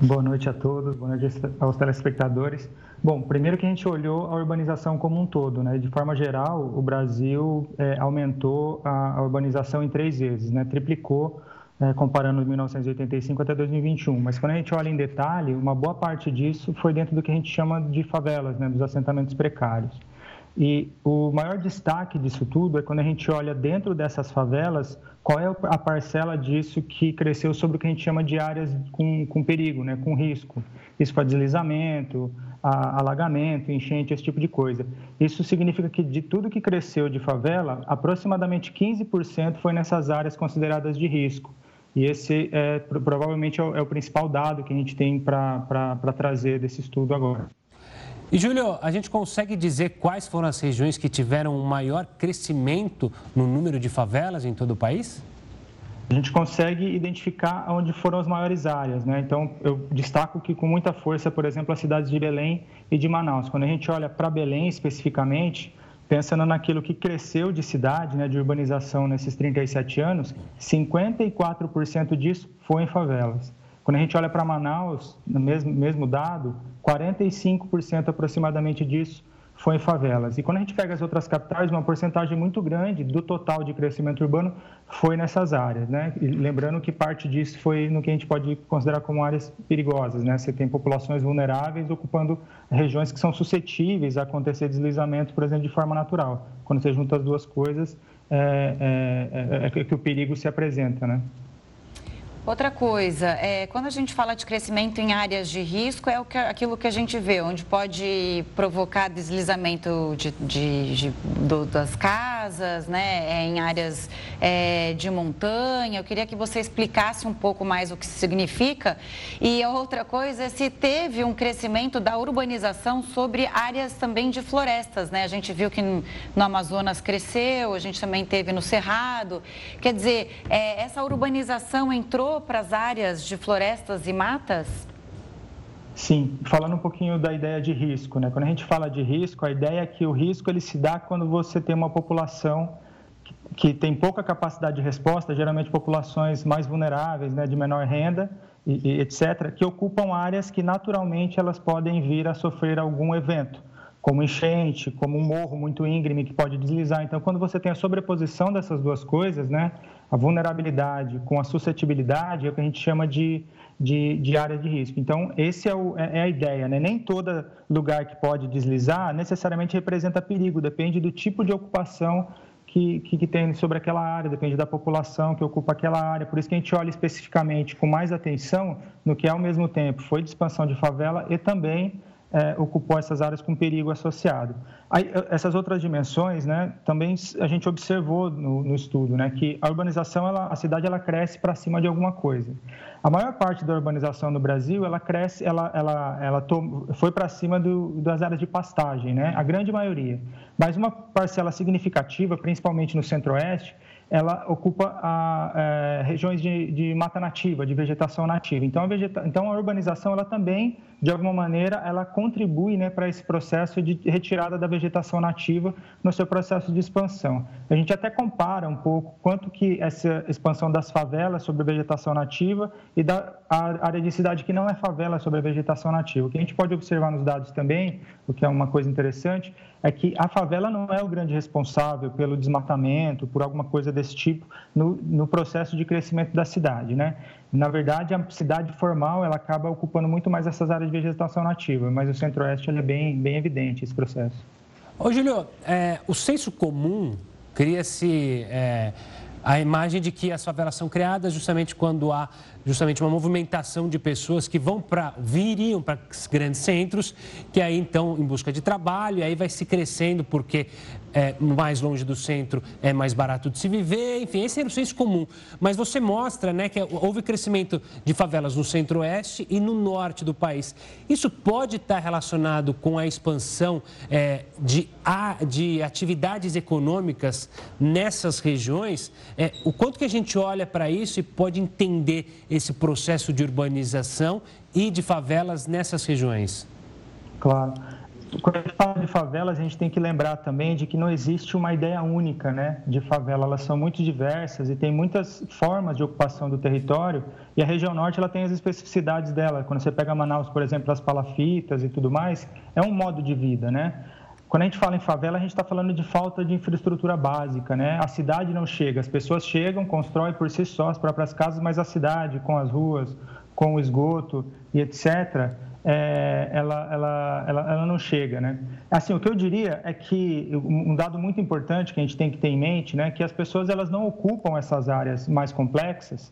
Boa noite a todos, boa noite aos telespectadores. Bom, primeiro que a gente olhou a urbanização como um todo, né? De forma geral, o Brasil é, aumentou a, a, urbanização em três vezes, né? Triplicou é, comparando de 1985 até 2021. Mas quando a gente olha em detalhe, uma boa parte disso foi dentro do que a gente chama de favelas, né? Dos assentamentos precários. E o maior destaque disso tudo é quando a gente olha dentro dessas favelas, qual é a parcela disso que cresceu sobre o que a gente chama de áreas com, com perigo, né, com risco. Risco a deslizamento, a alagamento, enchente, esse tipo de coisa. Isso significa que de tudo que cresceu de favela, aproximadamente 15% foi nessas áreas consideradas de risco. E esse é, provavelmente é o, é o principal dado que a gente tem para trazer desse estudo agora. E, Júlio, a gente consegue dizer quais foram as regiões que tiveram um maior crescimento no número de favelas em todo o país? A gente consegue identificar onde foram as maiores áreas, né? Então, eu destaco que com muita força, por exemplo, as cidades de Belém e de Manaus. Quando a gente olha para Belém especificamente, pensando naquilo que cresceu de cidade, né, de urbanização nesses 37 anos, 54% disso foi em favelas. Quando a gente olha para Manaus, no mesmo, mesmo dado, 45% aproximadamente disso foi em favelas. E quando a gente pega as outras capitais, uma porcentagem muito grande do total de crescimento urbano foi nessas áreas, né? E lembrando que parte disso foi no que a gente pode considerar como áreas perigosas, né? Você tem populações vulneráveis ocupando regiões que são suscetíveis a acontecer deslizamento, por exemplo, de forma natural. Quando você junta as duas coisas, é, é, é, é que o perigo se apresenta, né? Outra coisa, é, quando a gente fala de crescimento em áreas de risco, é que, aquilo que a gente vê, onde pode provocar deslizamento de, de, de do, das casas, né, é, em áreas é, de montanha. Eu queria que você explicasse um pouco mais o que significa. E a outra coisa é se teve um crescimento da urbanização sobre áreas também de florestas. Né? A gente viu que no Amazonas cresceu, a gente também teve no Cerrado. Quer dizer, é, essa urbanização entrou para as áreas de florestas e matas? Sim, falando um pouquinho da ideia de risco, né? Quando a gente fala de risco, a ideia é que o risco ele se dá quando você tem uma população que, tem pouca capacidade de resposta, geralmente populações mais vulneráveis, né, de menor renda, e, e etc., que ocupam áreas que naturalmente elas podem vir a sofrer algum evento como enchente, como um morro muito íngreme que pode deslizar. Então, quando você tem a sobreposição dessas duas coisas, né, a vulnerabilidade com a suscetibilidade, é o que a gente chama de, de, de área de risco. Então, esse é, é, é a ideia. Né? Nem todo lugar que pode deslizar necessariamente representa perigo, depende do tipo de ocupação que, que, que, tem sobre aquela área, depende da população que ocupa aquela área. Por isso que a gente olha especificamente com mais atenção no que, ao mesmo tempo, foi de expansão de favela e também é, ocupou essas áreas com perigo associado. Aí, essas outras dimensões, né, também a gente observou no, no estudo, né, que a urbanização, ela, a cidade, ela cresce para cima de alguma coisa. A maior parte da urbanização no Brasil, ela cresce, ela, ela, ela foi para cima do, das áreas de pastagem, né, a grande maioria. Mas uma parcela significativa, principalmente no Centro-Oeste, ela ocupa a, é, regiões de, de, mata nativa, de vegetação nativa. Então a, vegeta... então, a urbanização, ela também, de alguma maneira, ela contribui né, para esse processo de retirada da vegetação nativa no seu processo de expansão. A gente até compara um pouco quanto que essa expansão das favelas sobre a vegetação nativa e da área de cidade que não é favela sobre a vegetação nativa. O que a gente pode observar nos dados também, o que é uma coisa interessante, é que a favela não é o grande responsável pelo desmatamento, por alguma coisa desse tipo, no, no processo de crescimento da cidade, né? Na verdade, a cidade formal, ela acaba ocupando muito mais essas áreas de vegetação nativa, mas o centro-oeste é bem, bem evidente, esse processo. Ô, Júlio, é, o senso comum cria-se... É a imagem de que as favelas são criadas justamente quando há justamente uma movimentação de pessoas que vão para viriam para grandes centros, que aí então em busca de trabalho, e aí vai se crescendo porque é, mais longe do centro é mais barato de se viver, enfim, esse é o senso comum. Mas você mostra né, que houve crescimento de favelas no centro-oeste e no norte do país. Isso pode estar relacionado com a expansão é, de, de atividades econômicas nessas regiões? É, o quanto que a gente olha para isso e pode entender esse processo de urbanização e de favelas nessas regiões? Claro. Quando a gente fala de favelas, a gente tem que lembrar também de que não existe uma ideia única né, de favela. Elas são muito diversas e tem muitas formas de ocupação do território. E a região norte ela tem as especificidades dela. Quando você pega Manaus, por exemplo, as palafitas e tudo mais, é um modo de vida, né? Quando a gente fala em favela, a gente está falando de falta de infraestrutura básica, né? A cidade não chega, as pessoas chegam, constroem por si só as próprias casas, mas a cidade, com as ruas, com o esgoto e etc., é, ela, ela, ela, ela não chega, né? Assim, o que eu diria é que um dado muito importante que a gente tem que ter em mente, né, que as pessoas elas não ocupam essas áreas mais complexas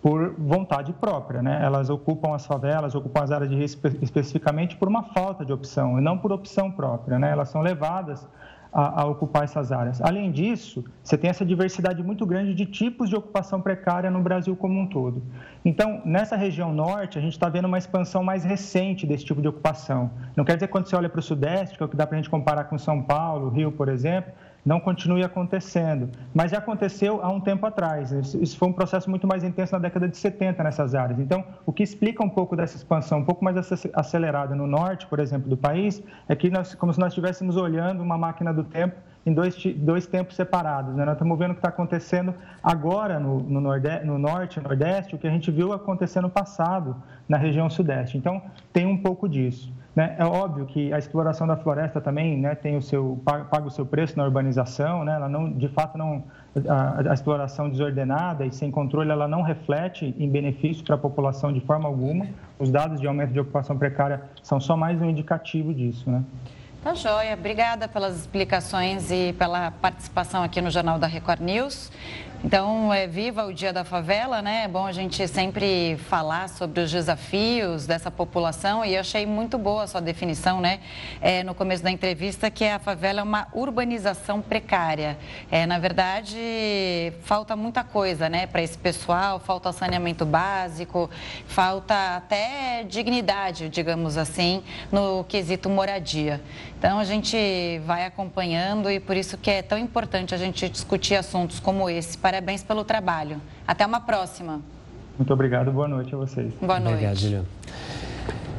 por vontade própria, né? Elas ocupam as favelas, ocupam as áreas de risco especificamente por uma falta de opção e não por opção própria, né? Elas são levadas a, a, ocupar essas áreas. Além disso, você tem essa diversidade muito grande de tipos de ocupação precária no Brasil como um todo. Então, nessa região norte, a gente está vendo uma expansão mais recente desse tipo de ocupação. Não quer dizer que quando você olha para o sudeste, que é o que dá para a gente comparar com São Paulo, Rio, por exemplo, não continue acontecendo. Mas já aconteceu há um tempo atrás. Isso foi um processo muito mais intenso na década de 70 nessas áreas. Então, o que explica um pouco dessa expansão, um pouco mais acelerada no norte, por exemplo, do país, é que nós, como se nós estivéssemos olhando uma máquina do tempo em dois, dois tempos separados. Né? Nós estamos vendo o que está acontecendo agora no, no, nordeste, no norte, nordeste, o que a gente viu acontecer no passado na região sudeste. Então, tem um pouco disso. Né? É óbvio que a exploração da floresta também né, tem o seu, paga o seu preço na urbanização, né? ela não, de fato, não, a, a, exploração desordenada e sem controle, ela não reflete em benefício para a população de forma alguma. Os dados de aumento de ocupação precária são só mais um indicativo disso. Né? Tá joia. Obrigada pelas explicações e pela participação aqui no Jornal da Record News. Então, é viva o Dia da Favela, né? É bom a gente sempre falar sobre os desafios dessa população e eu achei muito boa a sua definição, né? É, no começo da entrevista, que a favela é uma urbanização precária. É, na verdade, falta muita coisa, né, para esse pessoal, falta saneamento básico, falta até dignidade, digamos assim, no quesito moradia. Então, a gente vai acompanhando e por isso que é tão importante a gente discutir assuntos como esse Parabéns pelo trabalho. Até uma próxima. Muito obrigado, boa noite a vocês. Boa noite. Obrigado, Juliano.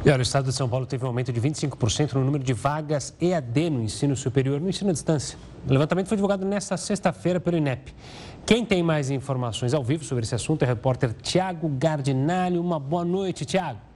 E olha, o estado de São Paulo teve um aumento de 25% no número de vagas EAD no ensino superior, no ensino à distância. O levantamento foi divulgado nesta sexta-feira pelo INEP. Quem tem mais informações ao vivo sobre esse assunto é o repórter Tiago Gardinalho. Uma boa noite, Tiago.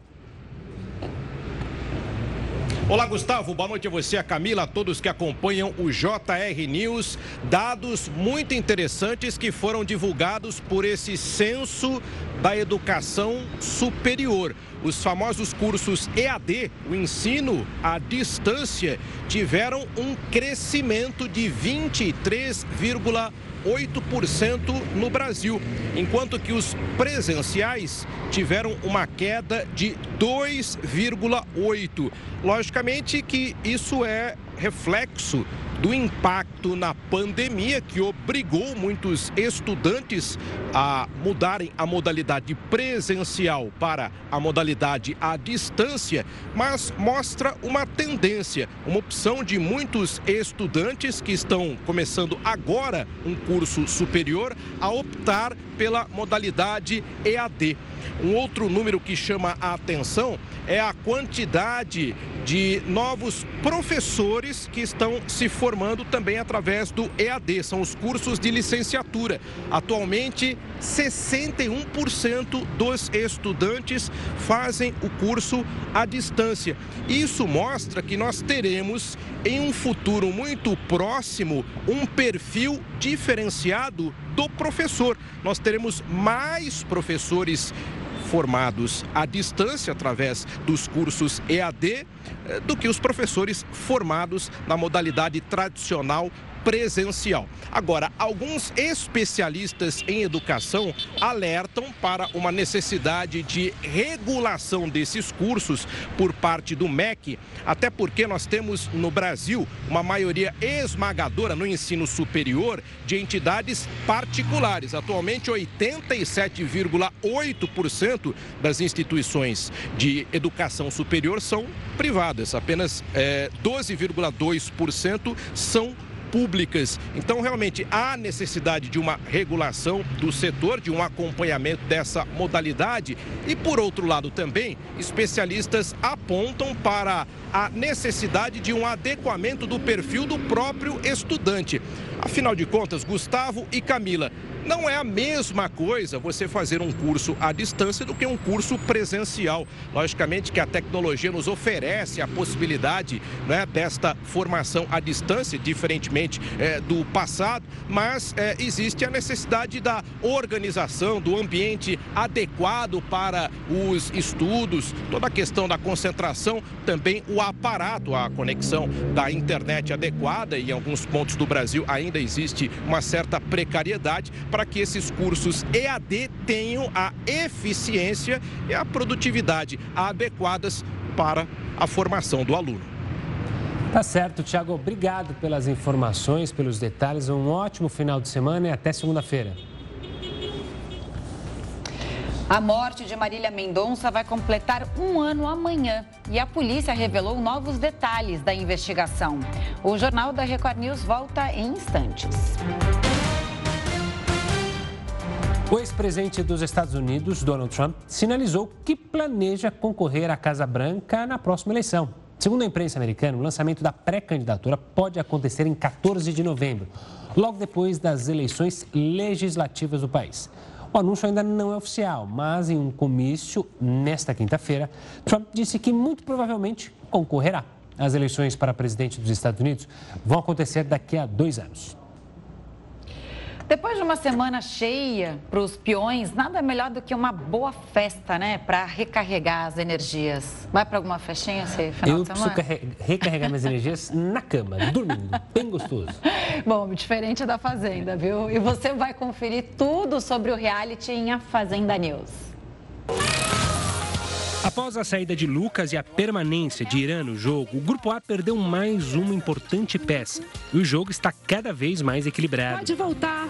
Olá, Gustavo. Boa noite a você, a Camila, a todos que acompanham o JR News. Dados muito interessantes que foram divulgados por esse censo da educação superior. Os famosos cursos EAD, o ensino à distância, tiveram um crescimento de 23,1%. 8% no Brasil, enquanto que os presenciais tiveram uma queda de 2,8%. Logicamente que isso é reflexo do impacto na pandemia que obrigou muitos estudantes a mudarem a modalidade presencial para a modalidade à distância, mas mostra uma tendência, uma opção de muitos estudantes que estão começando agora um curso superior a optar pela modalidade EAD. Um outro número que chama a atenção é a quantidade de novos professores que estão se formando também através do EAD, são os cursos de licenciatura. Atualmente, 61% dos estudantes fazem o curso à distância. Isso mostra que nós teremos em um futuro muito próximo um perfil diferenciado do professor. Nós teremos mais professores formados à distância através dos cursos EAD eh, do que os professores formados na modalidade tradicional presencial. Agora, alguns especialistas em educação alertam para uma necessidade de regulação desses cursos por parte do MEC, até porque nós temos no Brasil uma maioria esmagadora no ensino superior de entidades particulares. Atualmente, 87,8% das instituições de educação superior são privadas, apenas é, eh, 12,2% são públicas. Então, realmente, há necessidade de uma regulação do setor, de um acompanhamento dessa modalidade. E, por outro lado, também, especialistas apontam para a necessidade de um adequamento do perfil do próprio estudante. Afinal de contas, Gustavo e Camila, não é a mesma coisa você fazer um curso à distância do que um curso presencial. Logicamente que a tecnologia nos oferece a possibilidade né, desta formação à distância, diferentemente é, do passado, mas é, existe a necessidade da organização, do ambiente adequado para os estudos, toda a questão da concentração, também o aparato, a conexão da internet adequada e em alguns pontos do Brasil ainda existe uma certa precariedade para que esses cursos EAD tenham a eficiência e a produtividade adequadas para a formação do aluno. Tá certo, Tiago. Obrigado pelas informações, pelos detalhes. Um ótimo final de semana e até segunda-feira. A morte de Marília Mendonça vai completar um ano amanhã e a polícia revelou novos detalhes da investigação. O Jornal da Record News volta em instantes. O ex-presidente dos Estados Unidos, Donald Trump, sinalizou que planeja concorrer à Casa Branca na próxima eleição. Segundo a imprensa americana, o lançamento da pré-candidatura pode acontecer em 14 de novembro, logo depois das eleições legislativas do país. O anúncio ainda não é oficial, mas em um comício nesta quinta-feira, Trump disse que muito provavelmente concorrerá. As eleições para presidente dos Estados Unidos vão acontecer daqui a dois anos. Depois de uma semana cheia para os peões, nada melhor do que uma boa festa, né? Para recarregar as energias. Vai para alguma festinha esse final Eu de semana? preciso recarregar minhas energias na cama, dormindo, bem gostoso. [LAUGHS] Bom, diferente da Fazenda, viu? E você vai conferir tudo sobre o reality em A Fazenda News. Após a saída de Lucas e a permanência de Irã no jogo, o Grupo A perdeu mais uma importante peça. E o jogo está cada vez mais equilibrado. Pode voltar.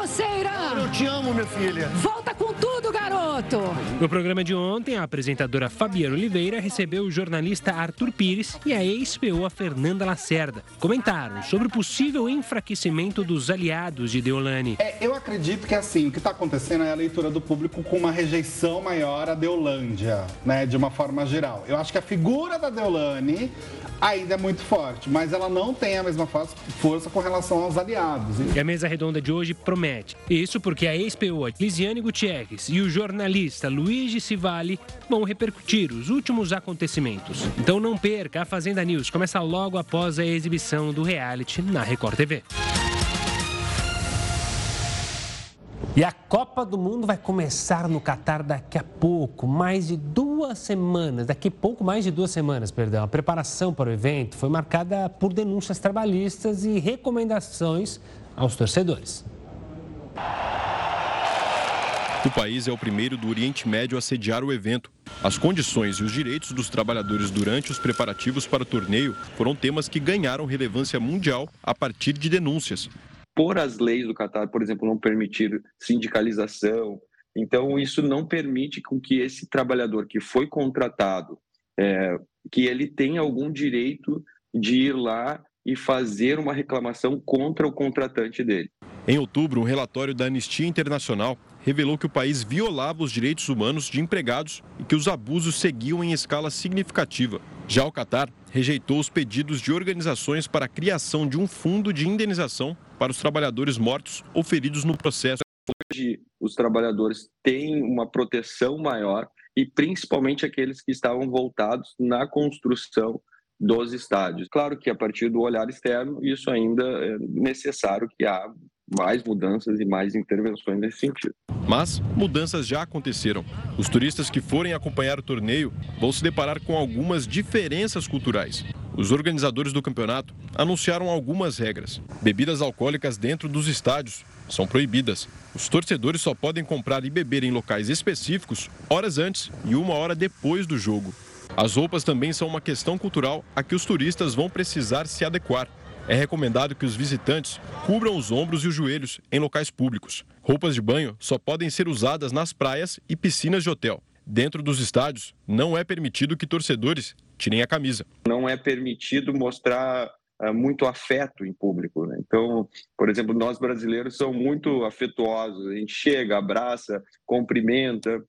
Eu te amo, minha filha. Volta com tudo, garoto. No programa de ontem, a apresentadora Fabiana Oliveira recebeu o jornalista Arthur Pires e a ex-PO Fernanda Lacerda. Comentaram sobre o possível enfraquecimento dos aliados de Deolane. É, eu acredito que assim, o que está acontecendo é a leitura do público com uma rejeição maior à Deolândia, né, de uma forma geral. Eu acho que a figura da Deolane ainda é muito forte, mas ela não tem a mesma força com relação aos aliados. E a mesa redonda de hoje promete. Isso porque a ex-PO Lisiane Gutierrez e o jornalista Luigi Civali vão repercutir os últimos acontecimentos. Então não perca, a Fazenda News começa logo após a exibição do reality na Record TV. E a Copa do Mundo vai começar no Catar daqui a pouco, mais de duas semanas, daqui a pouco mais de duas semanas, perdão. A preparação para o evento foi marcada por denúncias trabalhistas e recomendações aos torcedores. O país é o primeiro do Oriente Médio a sediar o evento. As condições e os direitos dos trabalhadores durante os preparativos para o torneio foram temas que ganharam relevância mundial a partir de denúncias por as leis do Catar, por exemplo, não permitir sindicalização. Então, isso não permite com que esse trabalhador que foi contratado, é, que ele tenha algum direito de ir lá e fazer uma reclamação contra o contratante dele. Em outubro, um relatório da Anistia Internacional revelou que o país violava os direitos humanos de empregados e que os abusos seguiam em escala significativa. Já o Catar rejeitou os pedidos de organizações para a criação de um fundo de indenização para os trabalhadores mortos ou feridos no processo. Hoje, os trabalhadores têm uma proteção maior e principalmente aqueles que estavam voltados na construção dos estádios. Claro que a partir do olhar externo, isso ainda é necessário que há mais mudanças e mais intervenções nesse sentido. Mas mudanças já aconteceram. Os turistas que forem acompanhar o torneio vão se deparar com algumas diferenças culturais. Os organizadores do campeonato anunciaram algumas regras. Bebidas alcoólicas dentro dos estádios são proibidas. Os torcedores só podem comprar e beber em locais específicos horas antes e uma hora depois do jogo. As roupas também são uma questão cultural a que os turistas vão precisar se adequar. É recomendado que os visitantes cubram os ombros e os joelhos em locais públicos. Roupas de banho só podem ser usadas nas praias e piscinas de hotel. dentro dos estádios, não é permitido que torcedores tirem a camisa. Não é permitido mostrar uh, muito afeto em público. Né? Então, por exemplo, nós brasileiros somos muito afetuosos, a gente chega, abraça, cumprimenta.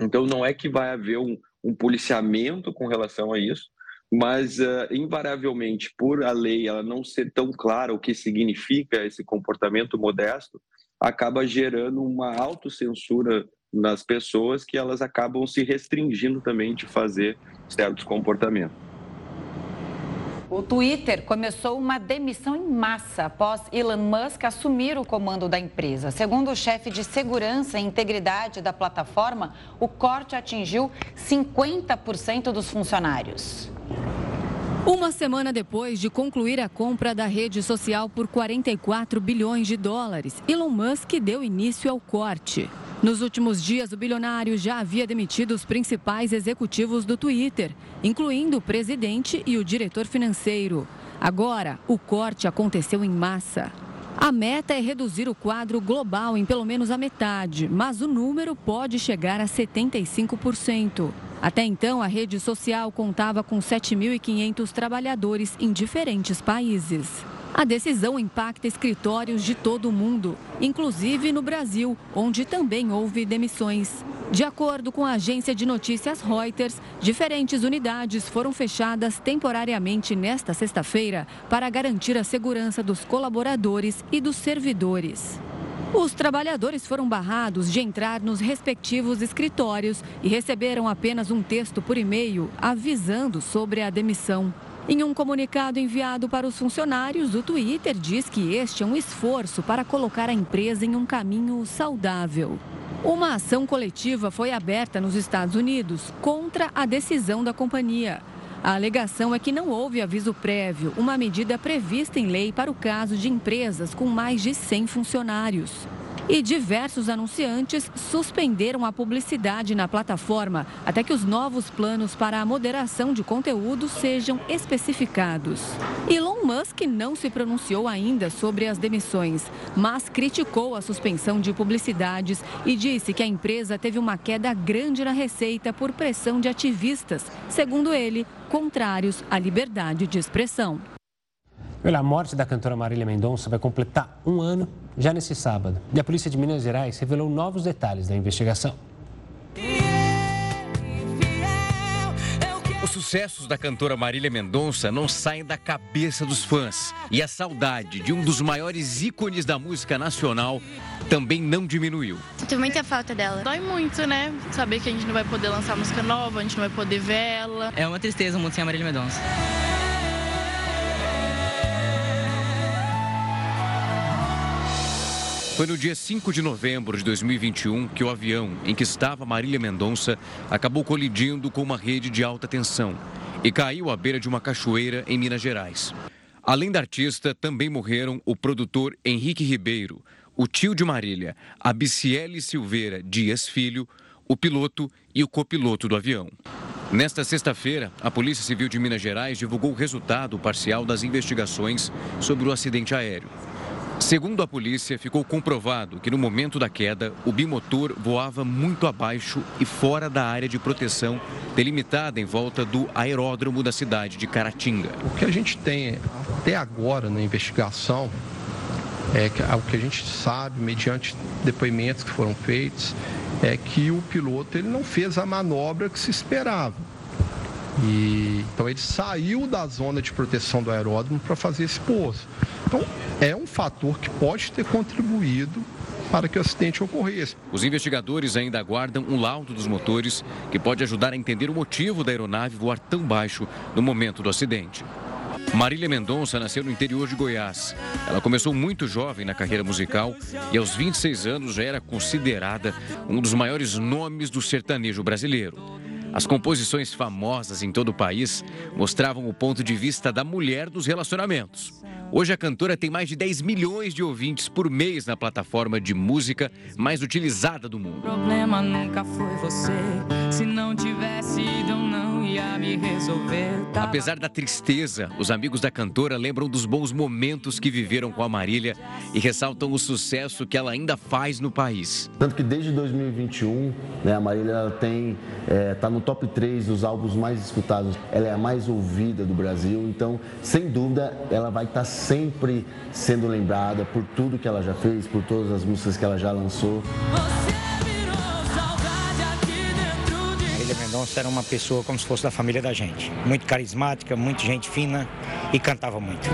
Então, não é que vai haver um, um policiamento com relação a isso, mas uh, invariavelmente, por a lei ela não ser tão clara o que significa esse comportamento modesto, acaba gerando uma autocensura nas pessoas que elas acabam se restringindo também de fazer certos comportamentos. O Twitter começou uma demissão em massa após Elon Musk assumir o comando da empresa. Segundo o chefe de segurança e integridade da plataforma, o corte atingiu 50% dos funcionários. Uma semana depois de concluir a compra da rede social por 44 bilhões de dólares, Elon Musk deu início ao corte. Nos últimos dias, o bilionário já havia demitido os principais executivos do Twitter, incluindo o presidente e o diretor financeiro. Agora, o corte aconteceu em massa. A meta é reduzir o quadro global em pelo menos a metade, mas o número pode chegar a 75%. Até então, a rede social contava com 7.500 trabalhadores em diferentes países. A decisão impacta escritórios de todo o mundo, inclusive no Brasil, onde também houve demissões. De acordo com a agência de notícias Reuters, diferentes unidades foram fechadas temporariamente nesta sexta-feira para garantir a segurança dos colaboradores e dos servidores. Os trabalhadores foram barrados de entrar nos respectivos escritórios e receberam apenas um texto por e-mail avisando sobre a demissão. Em um comunicado enviado para os funcionários, o Twitter diz que este é um esforço para colocar a empresa em um caminho saudável. Uma ação coletiva foi aberta nos Estados Unidos contra a decisão da companhia. A alegação é que não houve aviso prévio, uma medida prevista em lei para o caso de empresas com mais de 100 funcionários. E diversos anunciantes suspenderam a publicidade na plataforma até que os novos planos para a moderação de conteúdo sejam especificados. Elon Musk não se pronunciou ainda sobre as demissões, mas criticou a suspensão de publicidades e disse que a empresa teve uma queda grande na receita por pressão de ativistas, segundo ele, contrários à liberdade de expressão. Olha, a morte da cantora Marília Mendonça vai completar um ano já nesse sábado. E a polícia de Minas Gerais revelou novos detalhes da investigação. Os sucessos da cantora Marília Mendonça não saem da cabeça dos fãs. E a saudade de um dos maiores ícones da música nacional também não diminuiu. Sinto muita falta dela. Dói muito, né? Saber que a gente não vai poder lançar música nova, a gente não vai poder ver ela. É uma tristeza muito sem a Marília Mendonça. Foi no dia 5 de novembro de 2021 que o avião em que estava Marília Mendonça acabou colidindo com uma rede de alta tensão e caiu à beira de uma cachoeira em Minas Gerais. Além da artista, também morreram o produtor Henrique Ribeiro, o tio de Marília, Abiciele Silveira Dias Filho, o piloto e o copiloto do avião. Nesta sexta-feira, a Polícia Civil de Minas Gerais divulgou o resultado parcial das investigações sobre o acidente aéreo. Segundo a polícia, ficou comprovado que no momento da queda, o bimotor voava muito abaixo e fora da área de proteção delimitada em volta do aeródromo da cidade de Caratinga. O que a gente tem até agora na investigação é que o que a gente sabe, mediante depoimentos que foram feitos, é que o piloto ele não fez a manobra que se esperava. E, então ele saiu da zona de proteção do aeródromo para fazer esse pouso. Então é um fator que pode ter contribuído para que o acidente ocorresse. Os investigadores ainda aguardam um laudo dos motores que pode ajudar a entender o motivo da aeronave voar tão baixo no momento do acidente. Marília Mendonça nasceu no interior de Goiás. Ela começou muito jovem na carreira musical e aos 26 anos já era considerada um dos maiores nomes do sertanejo brasileiro. As composições famosas em todo o país mostravam o ponto de vista da mulher nos relacionamentos. Hoje a cantora tem mais de 10 milhões de ouvintes por mês na plataforma de música mais utilizada do mundo. O problema nunca foi você. Se não tivesse ido, não ia me resolver. Tava... Apesar da tristeza, os amigos da cantora lembram dos bons momentos que viveram com a Marília e ressaltam o sucesso que ela ainda faz no país. Tanto que desde 2021, né, a Marília tem está é, no top 3 dos álbuns mais escutados. Ela é a mais ouvida do Brasil, então, sem dúvida, ela vai estar sempre sendo lembrada por tudo que ela já fez, por todas as músicas que ela já lançou. Marília Mendonça era uma pessoa como se fosse da família da gente. Muito carismática, muito gente fina e cantava muito.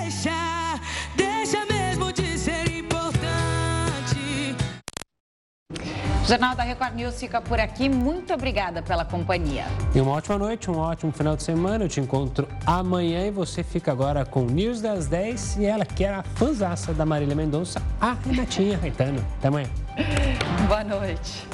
Deixa, deixa mesmo de ser importante. O Jornal da Record News fica por aqui. Muito obrigada pela companhia. E uma ótima noite, um ótimo final de semana. Eu te encontro amanhã e você fica agora com o News das 10 e ela que era a fanzaça da Marília Mendonça, a Renatinha Caetano. Até amanhã. Boa noite.